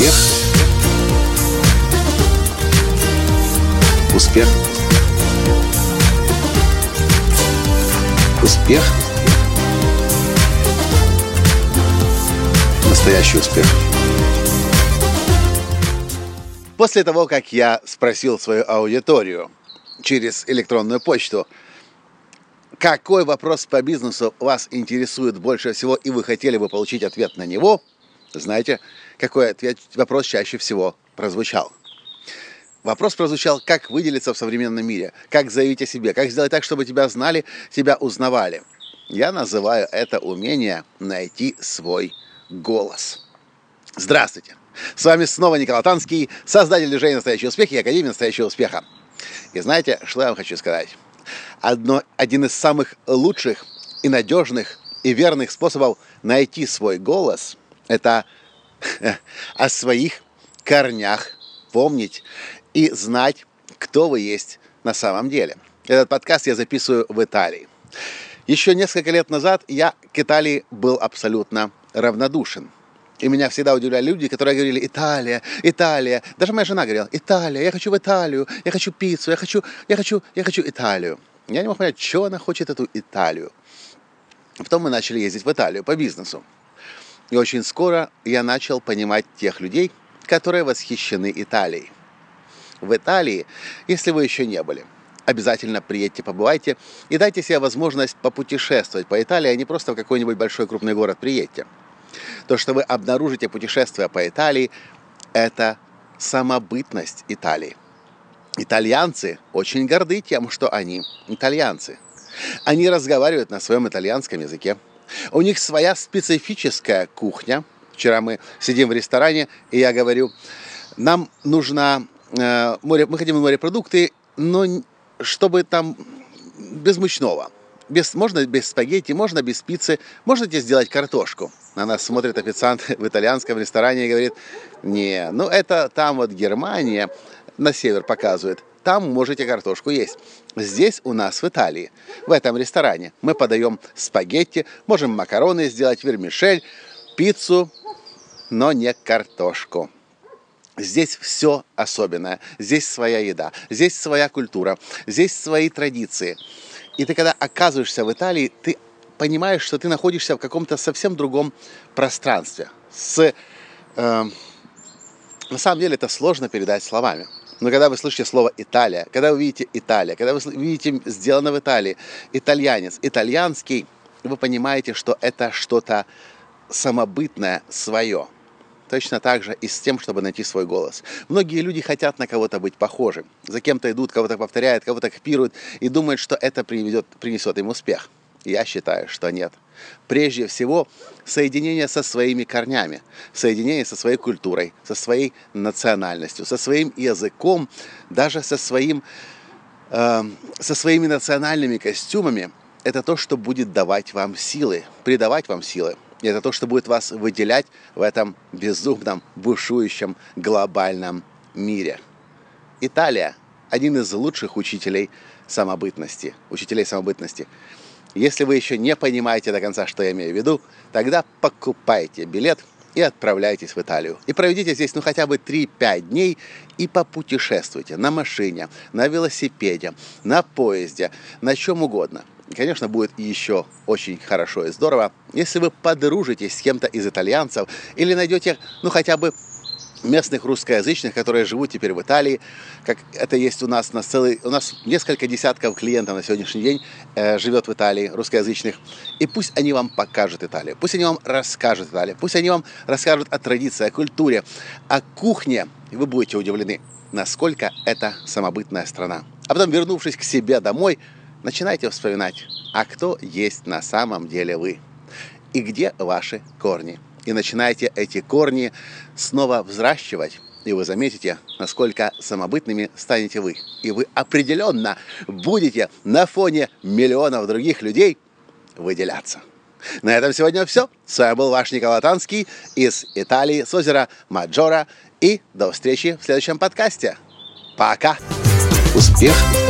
Успех. Успех. Успех. Настоящий успех. После того, как я спросил свою аудиторию через электронную почту, какой вопрос по бизнесу вас интересует больше всего, и вы хотели бы получить ответ на него, знаете, какой ответ, вопрос чаще всего прозвучал? Вопрос прозвучал, как выделиться в современном мире, как заявить о себе, как сделать так, чтобы тебя знали, тебя узнавали. Я называю это умение найти свой голос. Здравствуйте! С вами снова Николай Танский, создатель движения «Настоящий успех» и Академии «Настоящего успеха». И знаете, что я вам хочу сказать? Одно, один из самых лучших и надежных и верных способов найти свой голос – это о своих корнях помнить и знать, кто вы есть на самом деле. Этот подкаст я записываю в Италии. Еще несколько лет назад я к Италии был абсолютно равнодушен. И меня всегда удивляли люди, которые говорили «Италия, Италия». Даже моя жена говорила «Италия, я хочу в Италию, я хочу пиццу, я хочу, я хочу, я хочу Италию». Я не мог понять, что она хочет эту Италию. Потом мы начали ездить в Италию по бизнесу. И очень скоро я начал понимать тех людей, которые восхищены Италией. В Италии, если вы еще не были, обязательно приедьте, побывайте и дайте себе возможность попутешествовать по Италии, а не просто в какой-нибудь большой крупный город приедьте. То, что вы обнаружите, путешествуя по Италии, это самобытность Италии. Итальянцы очень горды тем, что они итальянцы. Они разговаривают на своем итальянском языке. У них своя специфическая кухня. Вчера мы сидим в ресторане, и я говорю, нам нужно э, море, мы хотим морепродукты, но чтобы там без мучного. Без, можно без спагетти, можно без пиццы, можете сделать картошку. На нас смотрит официант в итальянском ресторане и говорит, не, ну это там вот Германия, на север показывает, там можете картошку есть. Здесь у нас в Италии, в этом ресторане, мы подаем спагетти, можем макароны сделать, вермишель, пиццу, но не картошку. Здесь все особенное, здесь своя еда, здесь своя культура, здесь свои традиции. И ты когда оказываешься в Италии, ты понимаешь, что ты находишься в каком-то совсем другом пространстве. С, э, на самом деле это сложно передать словами. Но когда вы слышите слово Италия, когда вы видите Италия, когда вы видите сделано в Италии, итальянец, итальянский, вы понимаете, что это что-то самобытное, свое. Точно так же и с тем, чтобы найти свой голос. Многие люди хотят на кого-то быть похожим. За кем-то идут, кого-то повторяют, кого-то копируют и думают, что это приведет, принесет им успех. Я считаю, что нет. Прежде всего, соединение со своими корнями, соединение со своей культурой, со своей национальностью, со своим языком, даже со, своим, э, со своими национальными костюмами, это то, что будет давать вам силы, придавать вам силы. И это то, что будет вас выделять в этом безумном, бушующем глобальном мире. Италия – один из лучших учителей самобытности, учителей самобытности. Если вы еще не понимаете до конца, что я имею в виду, тогда покупайте билет и отправляйтесь в Италию. И проведите здесь ну хотя бы 3-5 дней и попутешествуйте на машине, на велосипеде, на поезде, на чем угодно. И, конечно, будет еще очень хорошо и здорово, если вы подружитесь с кем-то из итальянцев или найдете, ну, хотя бы местных русскоязычных, которые живут теперь в Италии, как это есть у нас на целый, у нас несколько десятков клиентов на сегодняшний день э, живет в Италии, русскоязычных, и пусть они вам покажут Италию, пусть они вам расскажут Италию, пусть они вам расскажут о традиции, о культуре, о кухне, и вы будете удивлены, насколько это самобытная страна. А потом, вернувшись к себе домой, начинайте вспоминать, а кто есть на самом деле вы, и где ваши корни – и начинаете эти корни снова взращивать, и вы заметите, насколько самобытными станете вы. И вы определенно будете на фоне миллионов других людей выделяться. На этом сегодня все. С вами был ваш Николай Танский из Италии, с озера Маджора. И до встречи в следующем подкасте. Пока! Успех! Успех!